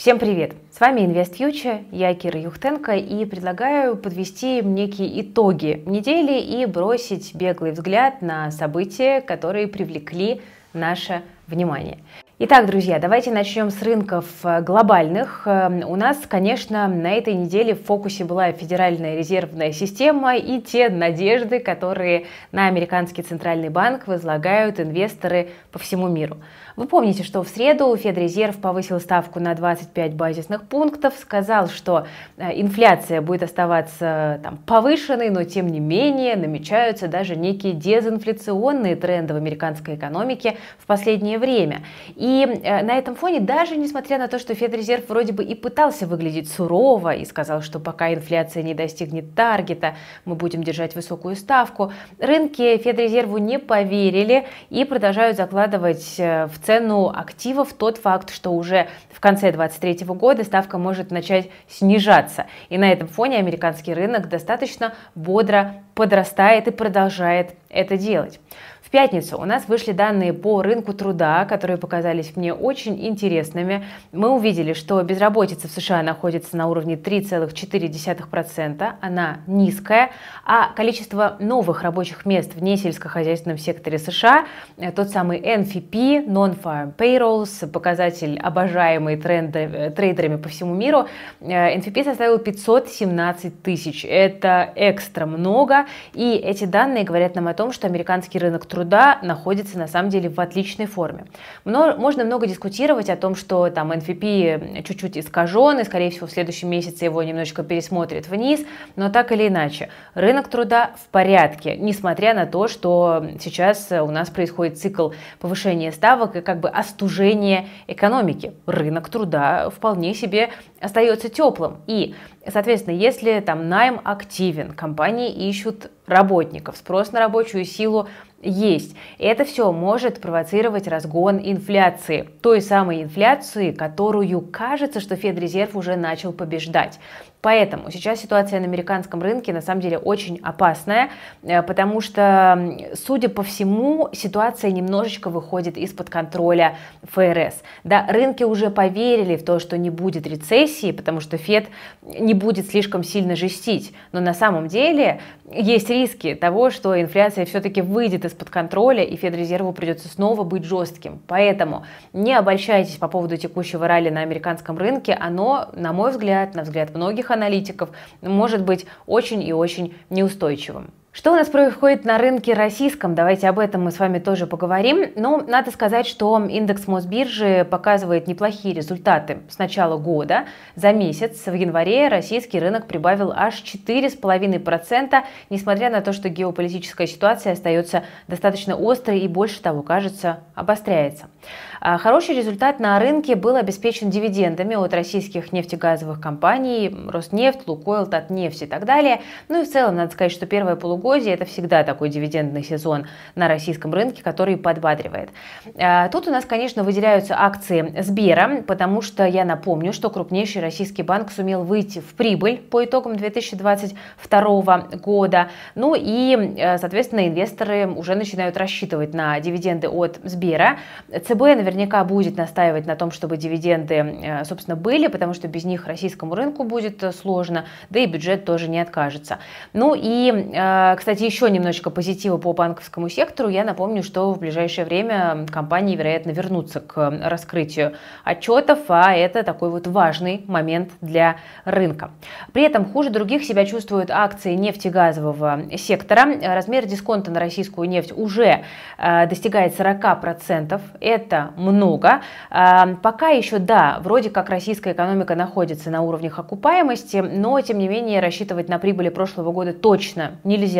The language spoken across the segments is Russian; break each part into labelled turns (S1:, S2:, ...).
S1: Всем привет! С вами Invest Future, я Кира Юхтенко и предлагаю подвести некие итоги недели и бросить беглый взгляд на события, которые привлекли наше внимание. Итак, друзья, давайте начнем с рынков э, глобальных. Эм, у нас, конечно, на этой неделе в фокусе была Федеральная резервная система и те надежды, которые на американский центральный банк возлагают инвесторы по всему миру. Вы помните, что в среду Федрезерв повысил ставку на 25 базисных пунктов, сказал, что э, инфляция будет оставаться там, повышенной, но тем не менее намечаются даже некие дезинфляционные тренды в американской экономике в последнее время. И э, на этом фоне, даже несмотря на то, что Федрезерв вроде бы и пытался выглядеть сурово и сказал, что пока инфляция не достигнет таргета, мы будем держать высокую ставку, рынки Федрезерву не поверили и продолжают закладывать э, в цену активов тот факт, что уже в конце 2023 года ставка может начать снижаться. И на этом фоне американский рынок достаточно бодро подрастает и продолжает это делать. В пятницу у нас вышли данные по рынку труда, которые показались мне очень интересными. Мы увидели, что безработица в США находится на уровне 3,4%, она низкая, а количество новых рабочих мест в несельскохозяйственном секторе США, э, тот самый NFP, Non-Farm Payrolls, показатель обожаемый тренды, э, трейдерами по всему миру, э, NFP составил 517 тысяч. Это экстра много, и эти данные говорят нам о том, что американский рынок труда труда находится на самом деле в отличной форме. Можно много дискутировать о том, что там NFP чуть-чуть искажен, и, скорее всего, в следующем месяце его немножечко пересмотрят вниз, но так или иначе, рынок труда в порядке, несмотря на то, что сейчас у нас происходит цикл повышения ставок и как бы остужения экономики. Рынок труда вполне себе остается теплым. И, соответственно, если там найм активен, компании ищут работников, спрос на рабочую силу есть. Это все может провоцировать разгон инфляции. Той самой инфляции, которую кажется, что Федрезерв уже начал побеждать. Поэтому сейчас ситуация на американском рынке на самом деле очень опасная, э, потому что, судя по всему, ситуация немножечко выходит из-под контроля ФРС. Да, рынки уже поверили в то, что не будет рецессии, потому что Фед не будет слишком сильно жестить. Но на самом деле есть риски того, что инфляция все-таки выйдет из-под контроля, и Федрезерву придется снова быть жестким. Поэтому не обольщайтесь по поводу текущего ралли на американском рынке. Оно, на мой взгляд, на взгляд многих аналитиков, может быть очень и очень неустойчивым. Что у нас происходит на рынке российском? Давайте об этом мы с вами тоже поговорим. Но ну, надо сказать, что индекс Мосбиржи показывает неплохие результаты с начала года. За месяц в январе российский рынок прибавил аж 4,5%, несмотря на то, что геополитическая ситуация остается достаточно острой и больше того, кажется, обостряется. А хороший результат на рынке был обеспечен дивидендами от российских нефтегазовых компаний, Роснефть, Лукойл, Татнефть и так далее. Ну и в целом, надо сказать, что первое полугодие – это всегда такой дивидендный сезон на российском рынке, который подбадривает. А, тут у нас, конечно, выделяются акции Сбера, потому что я напомню, что крупнейший российский банк сумел выйти в прибыль по итогам 2022 года. Ну и, э, соответственно, инвесторы уже начинают рассчитывать на дивиденды от Сбера. ЦБ наверняка будет настаивать на том, чтобы дивиденды, э, собственно, были, потому что без них российскому рынку будет э, сложно, да и бюджет тоже не откажется. Ну и, кстати, еще немножечко позитива по банковскому сектору. Я напомню, что в ближайшее время компании, вероятно, вернутся к раскрытию отчетов, а это такой вот важный момент для рынка. При этом хуже других себя чувствуют акции нефтегазового сектора. Размер дисконта на российскую нефть уже достигает 40%. Это много. А, пока еще, да, вроде как российская экономика находится на уровнях окупаемости, но, тем не менее, рассчитывать на прибыли прошлого года точно нельзя.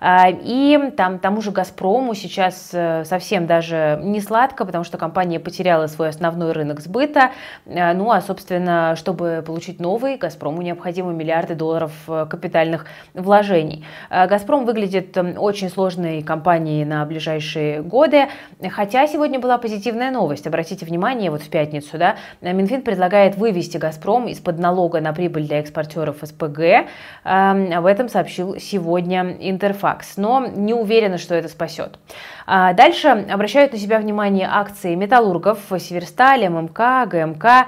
S1: А, и там, тому же «Газпрому» сейчас э, совсем даже не сладко, потому что компания потеряла свой основной рынок сбыта. А, ну, а, собственно, чтобы получить новый, «Газпрому» необходимы миллиарды долларов э, капитальных вложений. «Газпром» выглядит очень сложной компанией на ближайшие годы, хотя сегодня была позитивная новость. Обратите внимание, вот в пятницу, да, Минфин предлагает вывести «Газпром» из-под налога на прибыль для экспортеров СПГ. Об этом сообщил сегодня Интерфакс, но не уверена, что это спасет. А дальше обращают на себя внимание акции металлургов Северсталь, ММК, ГМК.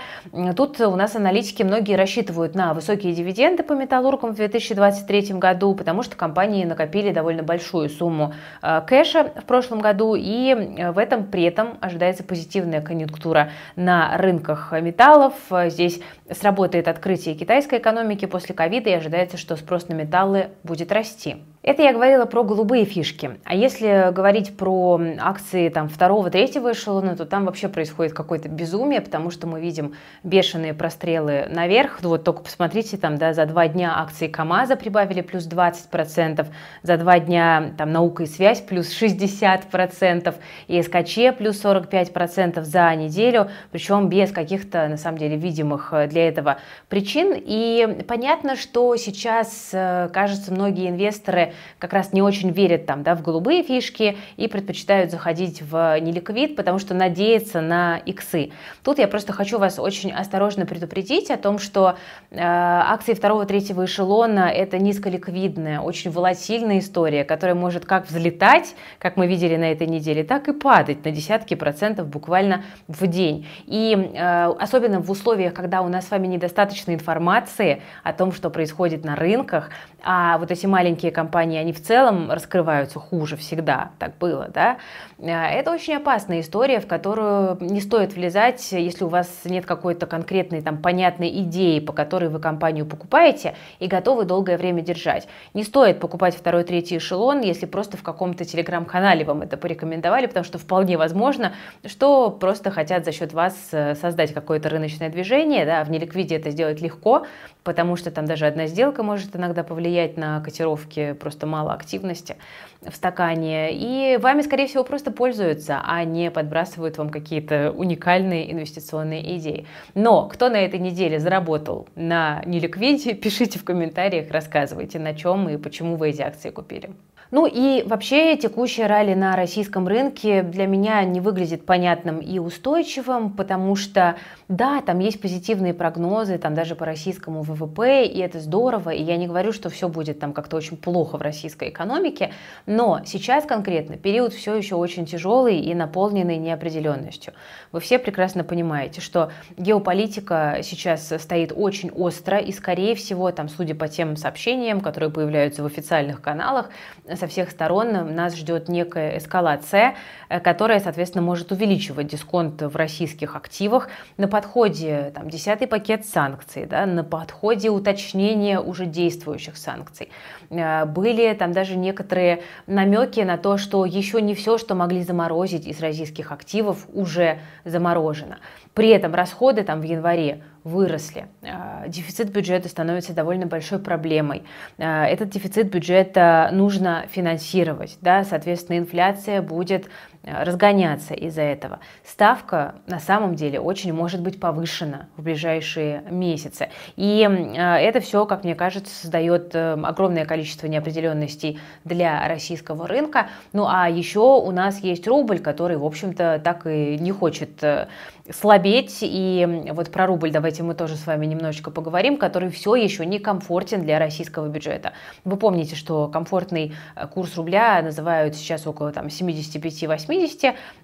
S1: Тут у нас аналитики многие рассчитывают на высокие дивиденды по металлургам в 2023 году, потому что компании накопили довольно большую сумму э, кэша в прошлом году, и в этом при этом ожидается позитивная конъюнктура на рынках металлов. Здесь сработает открытие китайской экономики после ковида и ожидается, что спрос на металлы будет расти. Это я говорила про голубые фишки. А если говорить про акции там, второго, третьего эшелона, то там вообще происходит какое-то безумие, потому что мы видим бешеные прострелы наверх. Вот только посмотрите, там, да, за два дня акции КАМАЗа прибавили плюс 20%, за два дня там, наука и связь плюс 60%, и СКЧ плюс 45% за неделю, причем без каких-то, на самом деле, видимых для этого причин. И понятно, что сейчас, э, кажется, многие инвесторы как раз не очень верят там, да, в голубые фишки и предпочитают заходить в неликвид, потому что надеются на иксы. Тут я просто хочу вас очень осторожно предупредить о том, что э, акции второго-третьего эшелона – это низколиквидная, очень волатильная история, которая может как взлетать, как мы видели на этой неделе, так и падать на десятки процентов буквально в день. И э, особенно в условиях, когда у нас с вами недостаточно информации о том, что происходит на рынках, а вот эти маленькие компании, они в целом раскрываются хуже всегда, так было, да, э, это очень опасная история, в которую не стоит влезать, если у вас нет какой-то конкретной там понятной идеи, по которой вы компанию покупаете и готовы долгое время держать. Не стоит покупать второй, третий эшелон, если просто в каком-то телеграм-канале вам это порекомендовали, потому что вполне возможно, что просто хотят за счет вас э, создать какое-то рыночное движение, да, в неликвиде это сделать легко, потому что там даже одна сделка может иногда повлиять на котировки, просто мало активности в стакане, и вами, скорее всего, просто пользуются, а не подбрасывают вам какие-то уникальные инвестиционные идеи. Но кто на этой неделе заработал на неликвиде, пишите в комментариях, рассказывайте, на чем и почему вы эти акции купили. Ну и вообще текущее ралли на российском рынке для меня не выглядит понятным и устойчивым, потому что, да, там есть позитивные прогнозы, там даже по российскому ВВП, и это здорово, и я не говорю, что все будет там как-то очень плохо в российской экономике, но сейчас конкретно период все еще очень тяжелый и наполненный неопределенностью. Вы все прекрасно понимаете, что геополитика сейчас стоит очень остро, и скорее всего, там, судя по тем сообщениям, которые появляются в официальных каналах, со всех сторон нас ждет некая эскалация, э, которая, соответственно, может увеличивать дисконт в российских активах. На подходе там, десятый пакет санкций, да, на подходе уточнения уже действующих санкций. Э, были там даже некоторые намеки на то, что еще не все, что могли заморозить из российских активов, уже заморожено. При этом расходы там в январе выросли. А, дефицит бюджета становится довольно большой проблемой. А, этот дефицит бюджета нужно финансировать. Да? Соответственно, инфляция будет разгоняться из-за этого. Ставка на самом деле очень может быть повышена в ближайшие месяцы. И это все, как мне кажется, создает э, огромное количество неопределенностей для российского рынка. Ну а еще у нас есть рубль, который, в общем-то, так и не хочет э, слабеть. И вот про рубль давайте мы тоже с вами немножечко поговорим, который все еще не комфортен для российского бюджета. Вы помните, что комфортный э, курс рубля называют сейчас около там, 75-80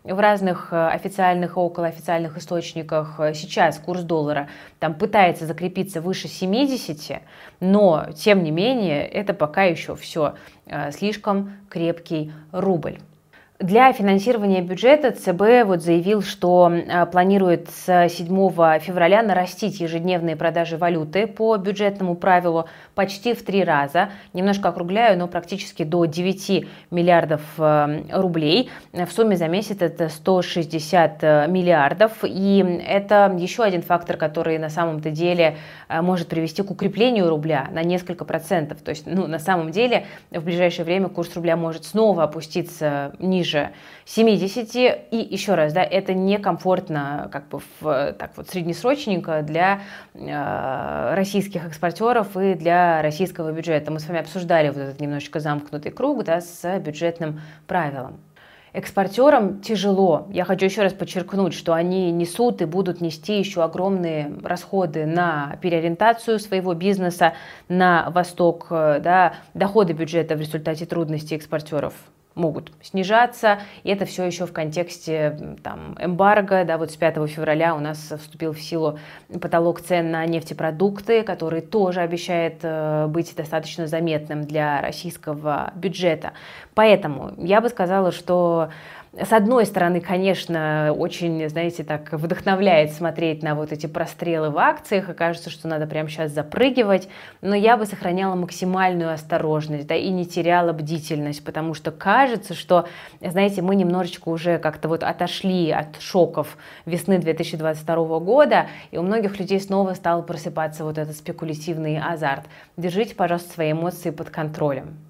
S1: в разных э, официальных и околоофициальных источниках. Сейчас курс доллара там пытается закрепиться выше 70, но тем не менее это пока еще все э, слишком крепкий рубль. Для финансирования бюджета ЦБ вот заявил, что э, планирует с 7 февраля нарастить ежедневные продажи валюты по бюджетному правилу почти в три раза. Немножко округляю, но практически до 9 миллиардов э, рублей. В сумме за месяц это 160 э, миллиардов. И это еще один фактор, который на самом-то деле может привести к укреплению рубля на несколько процентов. То есть, ну, на самом деле, в ближайшее время курс рубля может снова опуститься ниже ниже 70. И еще раз, да, это некомфортно как бы в, так вот среднесрочненько для э, российских экспортеров и для российского бюджета. Мы с вами обсуждали вот этот немножечко замкнутый круг да, с бюджетным правилом. Экспортерам тяжело. Я хочу еще раз подчеркнуть, что они несут и будут нести еще огромные расходы на переориентацию своего бизнеса на восток. Да, доходы бюджета в результате трудностей экспортеров могут снижаться, и это все еще в контексте там, эмбарго, да, вот с 5 февраля у нас вступил в силу потолок цен на нефтепродукты, который тоже обещает э, быть достаточно заметным для российского бюджета. Поэтому я бы сказала, что с одной стороны, конечно, очень, знаете, так вдохновляет смотреть на вот эти прострелы в акциях, и кажется, что надо прямо сейчас запрыгивать, но я бы сохраняла максимальную осторожность, да, и не теряла бдительность, потому что кажется, что, знаете, мы немножечко уже как-то вот отошли от шоков весны 2022 года, и у многих людей снова стал просыпаться вот этот спекулятивный азарт. Держите, пожалуйста, свои эмоции под контролем.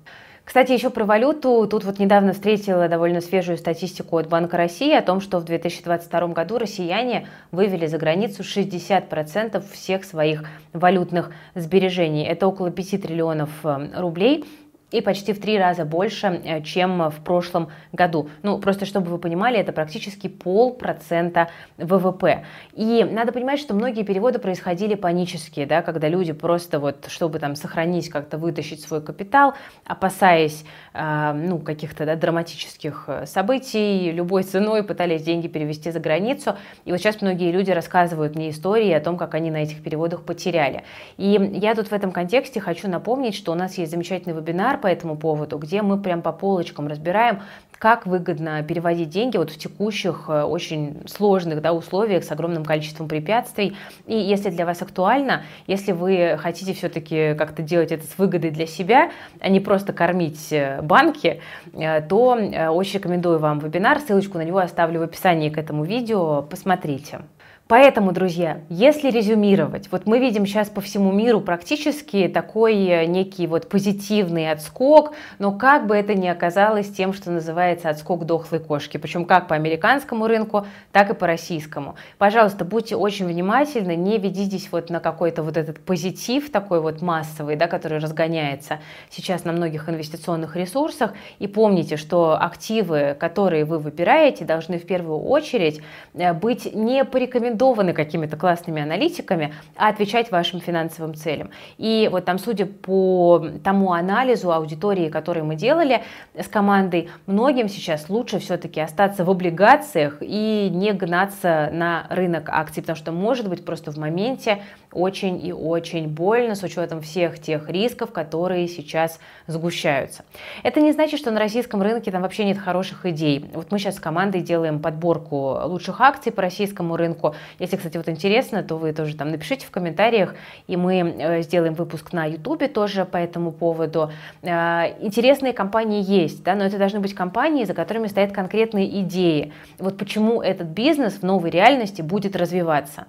S1: Кстати, еще про валюту. Тут вот недавно встретила довольно свежую статистику от Банка России о том, что в 2022 году россияне вывели за границу 60% всех своих валютных сбережений. Это около 5 триллионов э, рублей и почти в три раза больше, э, чем в прошлом году. Ну, просто чтобы вы понимали, это практически полпроцента ВВП. И надо понимать, что многие переводы происходили панические, да, когда люди просто вот, чтобы там сохранить, как-то вытащить свой капитал, опасаясь э, ну, каких-то да, драматических э, событий, любой ценой пытались деньги перевести за границу. И вот сейчас многие люди рассказывают мне истории о том, как они на этих переводах потеряли. И я тут в этом контексте хочу напомнить, что у нас есть замечательный вебинар по этому поводу, где мы прям по полочкам разбираем, как выгодно переводить деньги вот в текущих э, очень сложных да, условиях с огромным количеством препятствий. И если для вас актуально, если вы хотите все-таки как-то делать это с выгодой для себя, а не просто кормить э, банки, э, то очень рекомендую вам вебинар. Ссылочку на него оставлю в описании к этому видео. Посмотрите. Поэтому, друзья, если резюмировать, вот мы видим сейчас по всему миру практически такой э, некий вот позитивный отскок, но как бы это ни оказалось тем, что называется отскок дохлой кошки, причем как по американскому рынку, так и по российскому. Пожалуйста, будьте очень внимательны, не ведитесь вот на какой-то вот этот позитив такой вот массовый, да, который разгоняется сейчас на многих инвестиционных ресурсах, и помните, что активы, которые вы выбираете, должны в первую очередь э, быть не порекомендованы рекомендованы какими-то классными аналитиками, отвечать вашим финансовым целям. И вот там, судя по тому анализу аудитории, который мы делали с командой, многим сейчас лучше все-таки остаться в облигациях и не гнаться на рынок акций, потому что может быть просто в моменте очень и очень больно с учетом всех тех рисков, которые сейчас сгущаются. Это не значит, что на российском рынке там вообще нет хороших идей. Вот мы сейчас с командой делаем подборку лучших акций по российскому рынку. Если, кстати, вот интересно, то вы тоже там напишите в комментариях, и мы э, сделаем выпуск на YouTube тоже по этому поводу. Э, интересные компании есть, да, но это должны быть компании, за которыми стоят конкретные идеи. Вот почему этот бизнес в новой реальности будет развиваться.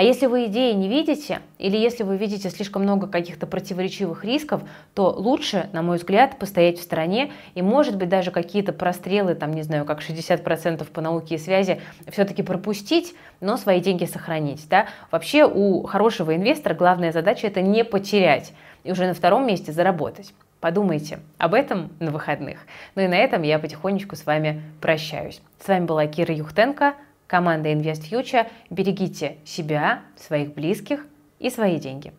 S1: А если вы идеи не видите, или если вы видите слишком много каких-то противоречивых рисков, то лучше, на мой взгляд, постоять в стороне и, может быть, даже какие-то прострелы, там, не знаю, как 60% по науке и связи, все-таки пропустить, но свои деньги сохранить. Да? Вообще у хорошего инвестора главная задача это не потерять и уже на втором месте заработать. Подумайте об этом на выходных. Ну и на этом я потихонечку с вами прощаюсь. С вами была Кира Юхтенко – команда Invest Future. Берегите себя, своих близких и свои деньги.